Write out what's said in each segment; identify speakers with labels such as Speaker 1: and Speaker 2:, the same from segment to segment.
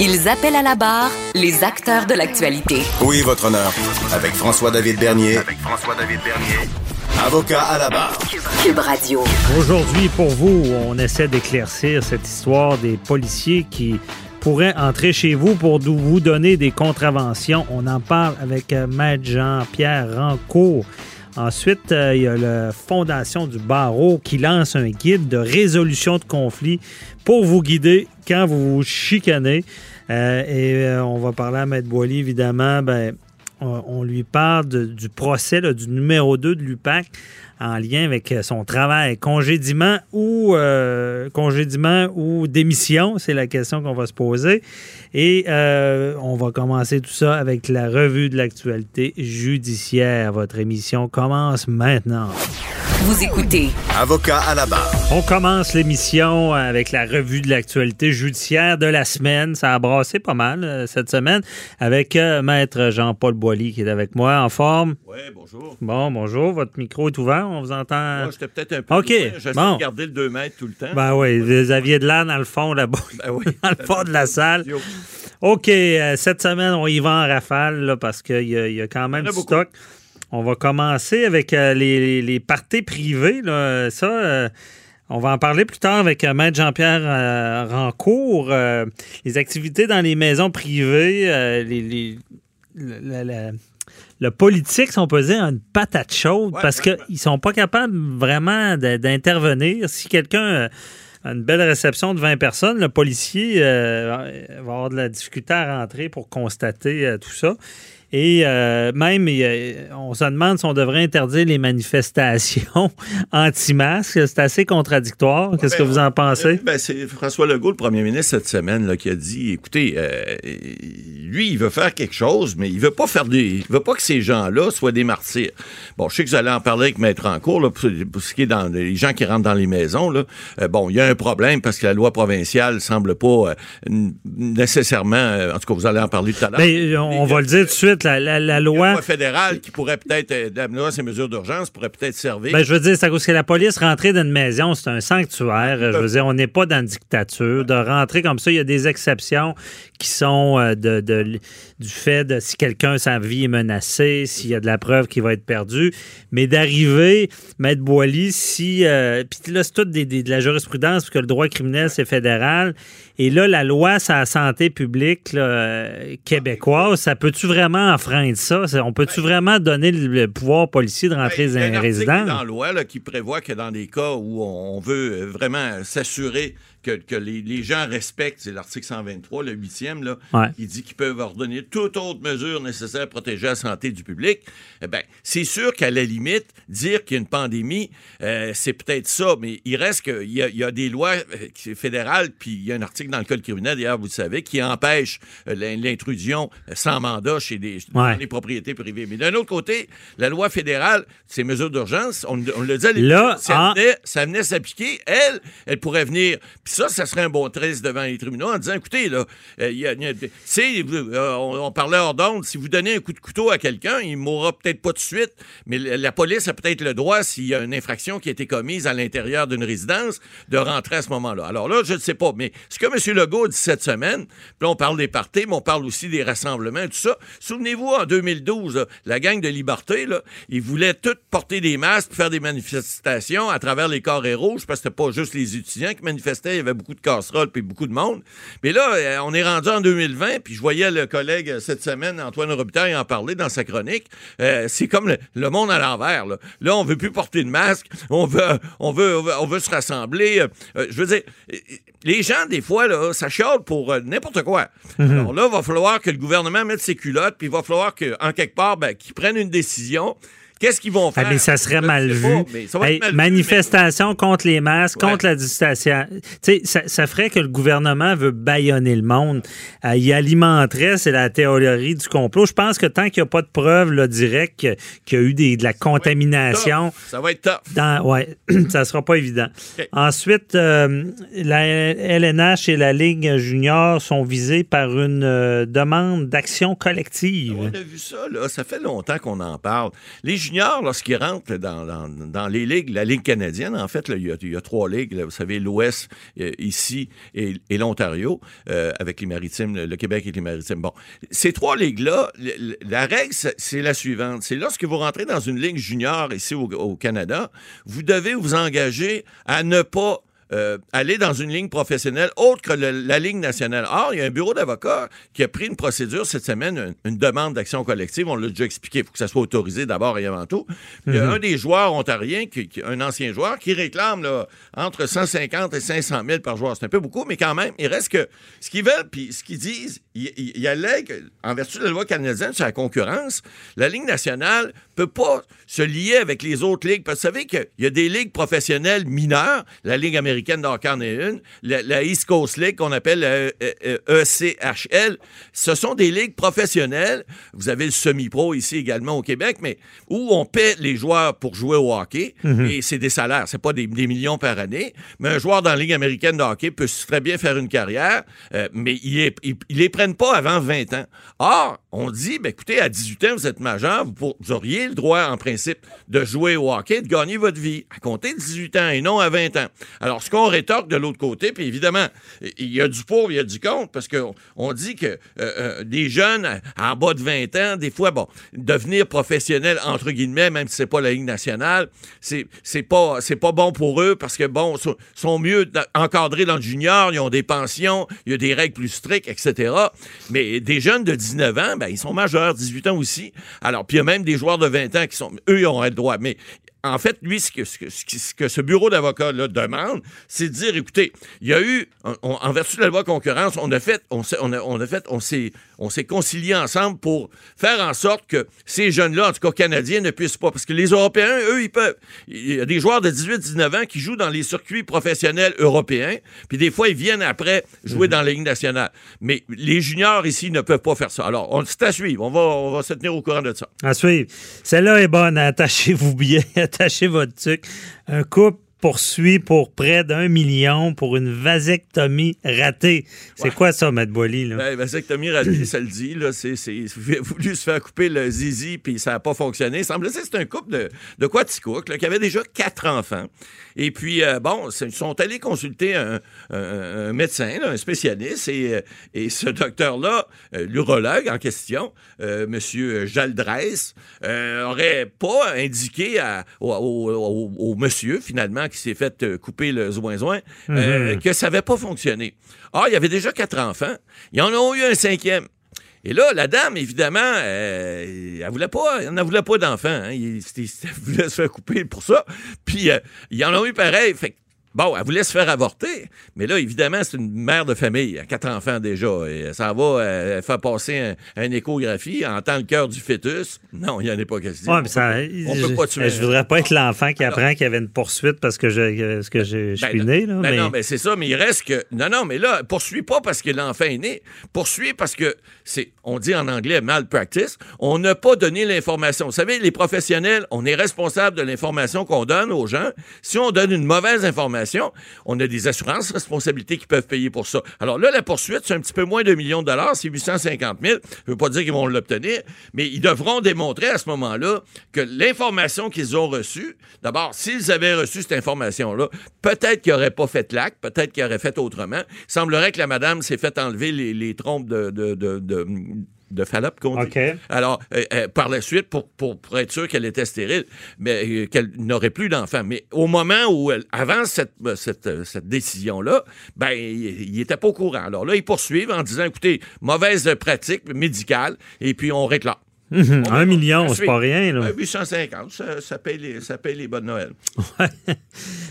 Speaker 1: Ils appellent à la barre les acteurs de l'actualité.
Speaker 2: Oui, votre honneur. Avec François-David Bernier. Avec François-David Bernier. Avocat à la barre.
Speaker 1: Cube Radio.
Speaker 3: Aujourd'hui, pour vous, on essaie d'éclaircir cette histoire des policiers qui pourraient entrer chez vous pour vous donner des contraventions. On en parle avec euh, Maître Jean-Pierre Rancourt. Ensuite, euh, il y a la Fondation du barreau qui lance un guide de résolution de conflits pour vous guider quand vous vous chicanez. Euh, et euh, on va parler à Maître Boily, évidemment. Ben, on, on lui parle du procès, du numéro 2 de l'UPAC en lien avec euh, son travail. Congédiement ou euh, congédiement ou démission, c'est la question qu'on va se poser. Et euh, on va commencer tout ça avec la revue de l'actualité judiciaire. Votre émission commence maintenant.
Speaker 1: Vous écoutez
Speaker 2: Avocat à la barre.
Speaker 3: On commence l'émission avec la revue de l'actualité judiciaire de la semaine. Ça a brassé pas mal euh, cette semaine avec euh, Maître Jean-Paul Boilly qui est avec moi en forme.
Speaker 4: Oui, bonjour.
Speaker 3: Bon, bonjour. Votre micro est ouvert. On vous entend.
Speaker 4: Moi, j'étais peut-être un peu
Speaker 3: OK.
Speaker 4: J'essaie
Speaker 3: bon.
Speaker 4: de garder le 2 mètres tout le temps.
Speaker 3: Ben oui, vous aviez de l'air dans le fond là-bas,
Speaker 4: Ben oui.
Speaker 3: dans le fond de la salle. OK, euh, cette semaine, on y va en rafale là, parce qu'il y, a- il y a quand même du
Speaker 4: beaucoup.
Speaker 3: On va commencer avec euh, les, parties privées. Là. Ça, euh, on va en parler plus tard avec euh, Maître Jean-Pierre Rancourt. Les activités dans les maisons privées, les, les- la- la- la- le politique, si on peut dire, a une patate chaude
Speaker 4: Ouais,
Speaker 3: parce qu'ils ne sont pas capables vraiment d'intervenir. Si quelqu'un a une belle réception de 20 personnes, le policier euh, va avoir de la difficulté à rentrer pour constater euh, tout ça. Et euh, même, on se demande si on devrait interdire les manifestations anti-masques. C'est assez contradictoire. Qu'est-ce que
Speaker 4: ben,
Speaker 3: vous en pensez?
Speaker 4: Ben, c'est François Legault, le premier ministre, cette semaine, là, qui a dit écoutez, euh, lui, il veut faire quelque chose, mais il veut pas faire des. Il veut pas que ces gens-là soient des martyrs. Bon, je sais que vous allez en parler avec Maître Rancourt, là, pour, pour ce qui est dans les gens qui rentrent dans les maisons. Là. Euh, bon, il y a un problème parce que la loi provinciale semble pas euh, nécessairement. euh, en tout cas, vous allez en parler tout à l'heure.
Speaker 3: Ben, on va le dire tout de suite, la, la- la loi.
Speaker 4: loi fédérale qui pourrait peut-être, euh, la loi, ces mesures d'urgence pourraient peut-être servir.
Speaker 3: Ben, je veux dire, c'est à cause que la police rentrer dans une maison, c'est un sanctuaire. Je veux dire, on n'est pas dans une dictature. De rentrer comme ça, il y a des exceptions qui sont euh, de, de- du fait de si quelqu'un, sa vie est menacée, s'il y a de la preuve qui va être perdue. Mais d'arriver, Maître Boily, si. euh, Puis là, c'est tout des- des- de la jurisprudence, parce que le droit criminel, c'est fédéral. Et là, la loi la santé publique là, euh, québécoise, ça peut-tu vraiment enfreindre ça? On peut-tu vraiment donner le, pouvoir policier de rentrer
Speaker 4: Ben,
Speaker 3: dans
Speaker 4: il y a
Speaker 3: un résident?
Speaker 4: dans la loi là, qui prévoit que dans des cas où on veut vraiment s'assurer que, que les, les gens respectent, c'est l'article 123, le huitième, là,
Speaker 3: Ouais.
Speaker 4: qui dit qu'ils peuvent ordonner toute autre mesure nécessaire à protéger la santé du public. Eh ben, c'est sûr qu'à la limite, dire qu'il y a une pandémie, euh, c'est peut-être ça, mais il reste qu'il y, y a des lois euh, fédérales, puis il y a un article dans le Code criminel, d'ailleurs, vous le savez, qui empêche euh, l'in- l'intrusion sans mandat chez des, dans les propriétés privées. Mais d'un autre côté, la loi fédérale, ces mesures d'urgence, on, on le dit à l'époque, ça
Speaker 3: en-
Speaker 4: venait, ça venait s'appliquer, elle, elle pourrait venir. Puis ça, ça serait un bon treize devant les tribunaux en disant, écoutez, là, euh, y a- euh, on, parlait hors d'onde, si vous donnez un coup de couteau à quelqu'un, il mourra peut-être pas de suite, mais la, police a peut-être le droit, s'il y a une infraction qui a été commise à l'intérieur d'une résidence, de rentrer à ce moment-là. Alors là, je ne sais pas, mais ce que M. Legault dit cette semaine, puis on parle des parties, mais on parle aussi des rassemblements tout ça. Souvenez-vous, en 2012, là, la gang de Liberté, là, ils voulaient tous porter des masques, faire des manifestations à travers les carrés rouges, parce que c'était pas juste les étudiants qui manifestaient, avait beaucoup de casseroles puis beaucoup de monde. Mais là, euh, on est rendu en 2020, puis je voyais le collègue euh, cette semaine, Antoine Robitaille, en parler dans sa chronique. Euh, c'est comme le, le monde à l'envers. Là. Là, on veut plus porter de masque, on veut, on veut, on veut, on veut se rassembler. Euh, je veux dire, les gens, des fois, là, ça chiale pour euh, n'importe quoi. Alors là, il va falloir que le gouvernement mette ses culottes, puis il va falloir qu'en quelque part, ben, qu'ils prennent une décision. Qu'est-ce qu'ils vont
Speaker 3: Ah,
Speaker 4: faire?
Speaker 3: mais ça serait mal vu.
Speaker 4: pas, mais ça va être
Speaker 3: Hey,
Speaker 4: mal vu,
Speaker 3: manifestation contre les masques,
Speaker 4: Ouais.
Speaker 3: contre la distanciation. Ça, ça ferait que le gouvernement veut baïonner le monde. Euh, il alimenterait, c'est la théorie du complot. Je pense que tant qu'il n'y a pas de preuves là, directes qu'il y a eu des- de la contamination.
Speaker 4: Ça va être tough.
Speaker 3: dans, ouais, ça sera pas évident. Ensuite, euh, la LNH et la Ligue junior sont visées par une euh, demande d'action collective.
Speaker 4: On a vu ça, là. Ça fait longtemps qu'on en parle. Les juniors, lorsqu'ils rentrent dans, les ligues, la Ligue canadienne, en fait, il, y a, trois ligues. vous savez, l'Ouest, euh, ici, et, l'Ontario, euh, avec les maritimes, le, Québec et les maritimes. Bon, ces trois ligues-là, la règle, c'est la suivante. C'est lorsque vous rentrez dans une ligue junior ici au Canada, vous devez vous engager à ne pas euh, aller dans une ligne professionnelle autre que le- la ligne nationale. Or, il y a un bureau d'avocats qui a pris une procédure cette semaine, une, une demande d'action collective. On l'a déjà expliqué. Il faut que ça soit autorisé d'abord et avant tout. Il y a un des joueurs ontariens, qui, qui- un ancien joueur, qui réclame là, entre 150 et 500 000 par joueur. C'est un peu beaucoup, mais quand même, il reste que ce qu'ils veulent, puis ce qu'ils disent, il, il, il allègue, en vertu de la loi canadienne sur la concurrence, la Ligue nationale peut pas se lier avec les autres ligues. Parce que vous savez qu'il y a des ligues professionnelles mineures. La Ligue américaine de hockey en est une. La, la East Coast League, qu'on appelle la E- E- ECHL, ce sont des ligues professionnelles. Vous avez le semi-pro ici également au Québec, mais où on paie les joueurs pour jouer au hockey. Et c'est des salaires. C'est pas des, des millions par année. Mais un joueur dans la Ligue américaine de hockey peut très bien faire une carrière, euh, mais ils les, ils- ils les prennent pas avant 20 ans. Or, on dit, ben, écoutez, à 18 ans, vous êtes majeur, vous, pour- vous auriez le droit, en principe, de jouer au hockey, de gagner votre vie, à compter de 18 ans et non à 20 ans. Alors, qu'on rétorque de l'autre côté, puis évidemment, il y a du pour, il y a du contre, parce qu'on on dit que euh, euh, des jeunes en bas de 20 ans, des fois, bon, devenir professionnel, entre guillemets, même si c'est pas la Ligue nationale, c'est pas, bon pour eux, parce que, bon, sont, sont mieux encadrés dans le junior, ils ont des pensions, il y a des règles plus strictes, etc. Mais des jeunes de 19 ans, ben, ils sont majeurs, 18 ans aussi. Alors, puis il y a même des joueurs de 20 ans qui sont, eux, ils auraient le droit. Mais en fait, lui, ce que ce, ce que ce bureau d'avocats-là demande, c'est de dire, écoutez, il y a eu, on- on- en vertu de la loi concurrence, on a fait, on, a, on a fait, on s'est, on s'est concilié ensemble pour faire en sorte que ces jeunes-là, en tout cas canadiens, ne puissent pas. Parce que les Européens, eux, ils peuvent. Il y a des joueurs de 18-19 ans qui jouent dans les circuits professionnels européens, puis des fois, ils viennent après jouer dans la Ligue nationale. Mais les juniors ici ne peuvent pas faire ça. Alors, on, c'est à suivre. On va, on va se tenir au courant de ça.
Speaker 3: À suivre. Celle-là est bonne. Attachez-vous bien. Attachez votre truc. Un poursuit pour près d'un million pour une vasectomie ratée. C'est quoi ça, Matt Boily?
Speaker 4: Ben, vasectomie ratée, ça le dit. Là, c'est, c'est, voulu se faire couper le zizi, puis ça n'a pas fonctionné. Il semble que c'est un couple de, de Quaticook, là, qui avait déjà quatre enfants. Et puis, euh, bon, ils sont allés consulter un, un- un médecin, là, un spécialiste, et, euh, et ce docteur-là, euh, l'urologue en question, euh, M. Jaldresse, euh, aurait pas indiqué à- au, au- au- au monsieur, finalement, qui s'est fait euh, couper le zoin-zoin, euh, que ça n'avait pas fonctionné. Or, il y avait déjà quatre enfants. Ils en ont eu un cinquième. Et là, la dame, évidemment, euh, elle voulait pas, elle n'en voulait pas d'enfants. hein. Il- voulait se faire couper pour ça. Puis, euh, ils en ont eu pareil. Fait que, Bon, elle voulait se faire avorter, mais là, évidemment, c'est une mère de famille, elle a quatre enfants déjà, et ça va euh, faire passer un, une échographie, elle entend le cœur du fœtus. Non, il n'y en a pas question.
Speaker 3: Ouais, mais ça,
Speaker 4: on
Speaker 3: je,
Speaker 4: peut pas tuer.
Speaker 3: je voudrais pas être l'enfant qui apprend qu'il y avait une poursuite parce que je, parce que je, je
Speaker 4: Ben,
Speaker 3: suis né. Là,
Speaker 4: ben
Speaker 3: mais...
Speaker 4: non, mais c'est ça, mais il reste que. Non, non, mais là, poursuit pas parce que l'enfant est né. Poursuit parce que c'est, on dit en anglais malpractice. On n'a pas donné l'information. Vous savez, les professionnels, on est responsable de l'information qu'on donne aux gens. Si on donne une mauvaise information, on a des assurances responsabilités qui peuvent payer pour ça. Alors là, la poursuite, c'est un petit peu moins de millions de dollars, c'est 850 000. Je veux pas dire qu'ils vont l'obtenir, mais ils devront démontrer à ce moment-là que l'information qu'ils ont reçue, d'abord, s'ils avaient reçu cette information-là, peut-être qu'ils n'auraient pas fait l'acte, peut-être qu'ils auraient fait autrement. Il semblerait que la madame s'est fait enlever les, trompes de, de, de- de Fallop qu'on. Alors, euh, euh, par la suite, pour, pour, pour être sûr qu'elle était stérile, mais euh, qu'elle n'aurait plus d'enfant. Mais au moment où, elle, avant cette, cette, cette décision-là, ben, il n'était pas au courant. Alors là, ils poursuivent en disant, écoutez, mauvaise pratique médicale, et puis on réclame.
Speaker 3: Mhm. Un million,
Speaker 4: on
Speaker 3: c'est pas rien. Là.
Speaker 4: Ouais, 850, ça, ça, paye les, ça paye les bonnes Noël.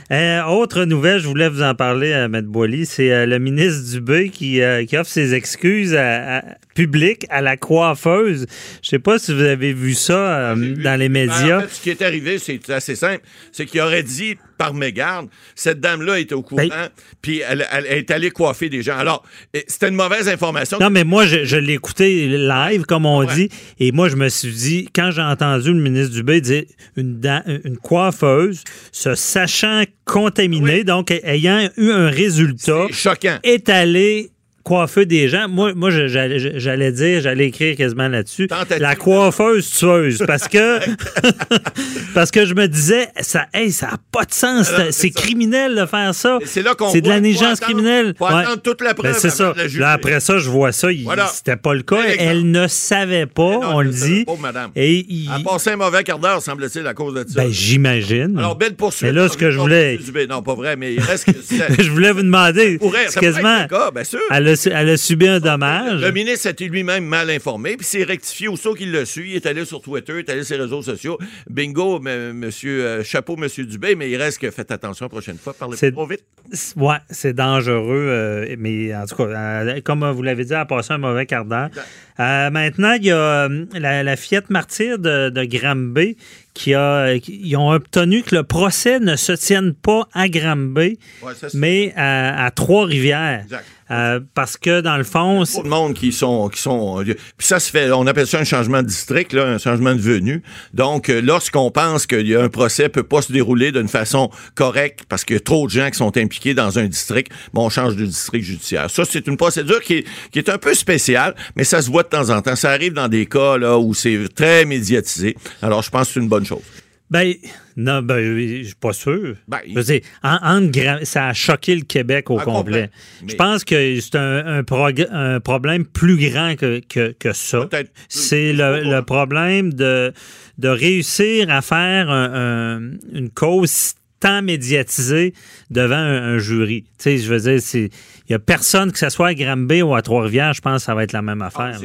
Speaker 3: Euh, autre nouvelle, je voulais vous en parler à M. Boily, c'est euh, le ministre Dubé qui, euh, qui offre ses excuses à- à- publiques à la coiffeuse. Je sais pas si vous avez vu ça euh, dans les
Speaker 4: Ben,
Speaker 3: médias.
Speaker 4: en fait, ce qui est arrivé, c'est assez simple. C'est qu'il aurait dit par mégarde, cette dame-là était au courant,
Speaker 3: Ben-
Speaker 4: puis elle, elle est allée coiffer des gens. Alors, c'était une mauvaise information.
Speaker 3: Non, mais moi, je, je l'ai écouté live, comme on
Speaker 4: Ouais.
Speaker 3: dit, et moi, je me suis dit, quand j'ai entendu le ministre Dubé dire une, une coiffeuse se sachant contaminée, donc ayant eu un résultat,
Speaker 4: C'est choquant.
Speaker 3: est allée coiffer des gens. Moi, moi j'allais dire, j'allais écrire quasiment là-dessus, la coiffeuse tueuse, parce que parce que je me disais, ça, hey, ça n'a pas de sens, c'est
Speaker 4: c'est
Speaker 3: criminel de faire ça.
Speaker 4: C'est là qu'on
Speaker 3: C'est de la négligence criminelle.
Speaker 4: faut
Speaker 3: Ouais.
Speaker 4: attendre toute la preuve
Speaker 3: Ben, c'est
Speaker 4: avant
Speaker 3: ça. Là, après ça, je vois ça. il-
Speaker 4: Voilà.
Speaker 3: C'était pas le cas. Elle ne savait pas,
Speaker 4: non,
Speaker 3: on le
Speaker 4: c'est
Speaker 3: dit.
Speaker 4: madame.
Speaker 3: Et il-
Speaker 4: a passé un mauvais quart d'heure, semble-t-il, à cause de ça.
Speaker 3: ben, j'imagine.
Speaker 4: Alors, belle poursuite.
Speaker 3: Mais là, ce que je voulais-
Speaker 4: Non, pas vrai, mais il reste que c'est-
Speaker 3: je voulais vous demander. c'est quasiment.
Speaker 4: bien sûr.
Speaker 3: Elle a, elle a subi un dommage.
Speaker 4: Le ministre était lui-même mal informé, puis s'est rectifié aussitôt qu'il l'a su. Il est allé sur Twitter, il est allé sur les réseaux sociaux. Bingo, monsieur, euh, chapeau, monsieur Dubé, mais il reste que faites attention la prochaine fois, parlez pas trop vite.
Speaker 3: Ouais, c'est dangereux, euh, mais en tout cas, euh, comme vous l'avez dit, elle a passé un mauvais quart d'heure. Maintenant, il y a la, la fillette martyre de, de Granby qui a, qui- ils ont obtenu que le procès ne se tienne pas à Granby,
Speaker 4: Ouais,
Speaker 3: mais à, à Trois-Rivières. Euh, parce que dans le fond, c'est-
Speaker 4: Beaucoup de monde qui sont, qui sont. Puis ça se fait, on appelle ça un changement de district, là, un changement de venue. Donc, euh, lorsqu'on pense qu'il y a un procès peut pas se dérouler d'une façon correcte parce qu'il y a trop de gens qui sont impliqués dans un district, bon, on change de district judiciaire. Ça, c'est une procédure qui est, qui est un peu spéciale, mais ça se voit de temps en temps. Ça arrive dans des cas là où c'est très médiatisé. Alors, je pense que c'est une bonne chose.
Speaker 3: Ben, non, ben, je suis pas sûr.
Speaker 4: Ben,
Speaker 3: je veux dire, en- ça a choqué le Québec au
Speaker 4: Ah,
Speaker 3: complet. Je pense que c'est un, un prog- un problème plus grand que, que, que ça. C'est le, problème de, de réussir à faire un- un- une cause tant médiatisée devant un, un jury. Tu sais, je veux dire, il n'y a personne, que ce soit à Granby ou à Trois-Rivières, je pense que ça va être la même
Speaker 4: Ah,
Speaker 3: affaire.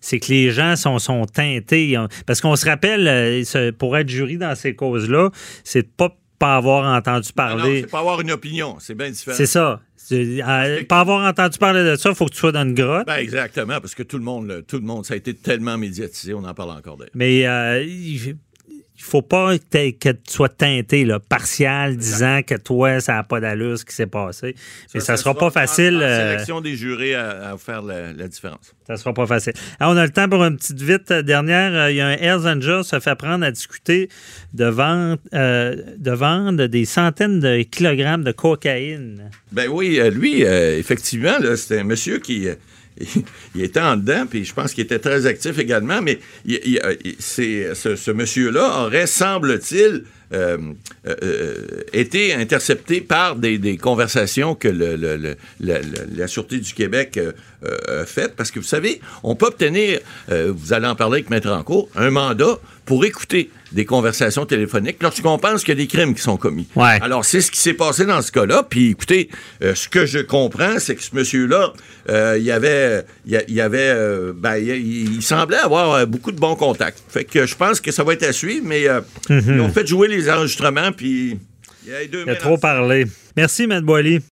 Speaker 4: c'est
Speaker 3: que les gens sont, sont teintés. Parce qu'on se rappelle, euh, pour être jury dans ces causes-là, c'est de pas pas avoir entendu
Speaker 4: Ah
Speaker 3: parler.
Speaker 4: c'est pas avoir une opinion, c'est bien différent.
Speaker 3: C'est ça. Euh, pas avoir entendu parler de ça, il faut que tu sois dans une grotte.
Speaker 4: Ben, exactement, parce que tout le monde, tout le monde, ça a été tellement médiatisé, on en parle encore d'ailleurs.
Speaker 3: Mais euh, il faut pas que, tu sois teinté, là, partial, disant que toi, ça n'a pas d'allure ce qui s'est passé. Mais ça, sera pas facile.
Speaker 4: En,
Speaker 3: euh,
Speaker 4: sélection des jurés à, à faire la, la différence.
Speaker 3: Ça sera pas facile. Alors, on a le temps pour une petite vite euh, dernière. Euh, Il y a un Hells Angels se fait prendre à discuter de vendre, euh, de vendre des centaines de kilogrammes de cocaïne.
Speaker 4: Ben oui, lui, euh, effectivement, c'était un monsieur qui. il était en dedans, puis je pense qu'il était très actif également, mais ce, ce monsieur-là aurait, semble-t-il, euh, euh, euh, été intercepté par des, des conversations que le- le- le- la, Sûreté du Québec a faites. Parce que vous savez, on peut obtenir, vous allez en parler avec Maître Encourt, un mandat pour écouter des conversations téléphoniques lorsqu'on pense qu'il y a des crimes qui sont commis.
Speaker 3: Ouais.
Speaker 4: Alors, c'est ce qui s'est passé dans ce cas-là. Puis, écoutez, euh, ce que je comprends, c'est que ce monsieur-là, euh, il y avait, il y y avait, euh, ben, il, semblait avoir beaucoup de bons contacts. Fait que je pense que ça va être à suivre, mais euh, ils ont fait jouer les enregistrements, puis il y a, deux
Speaker 3: Il a trop parlé. Merci, Matt Boily.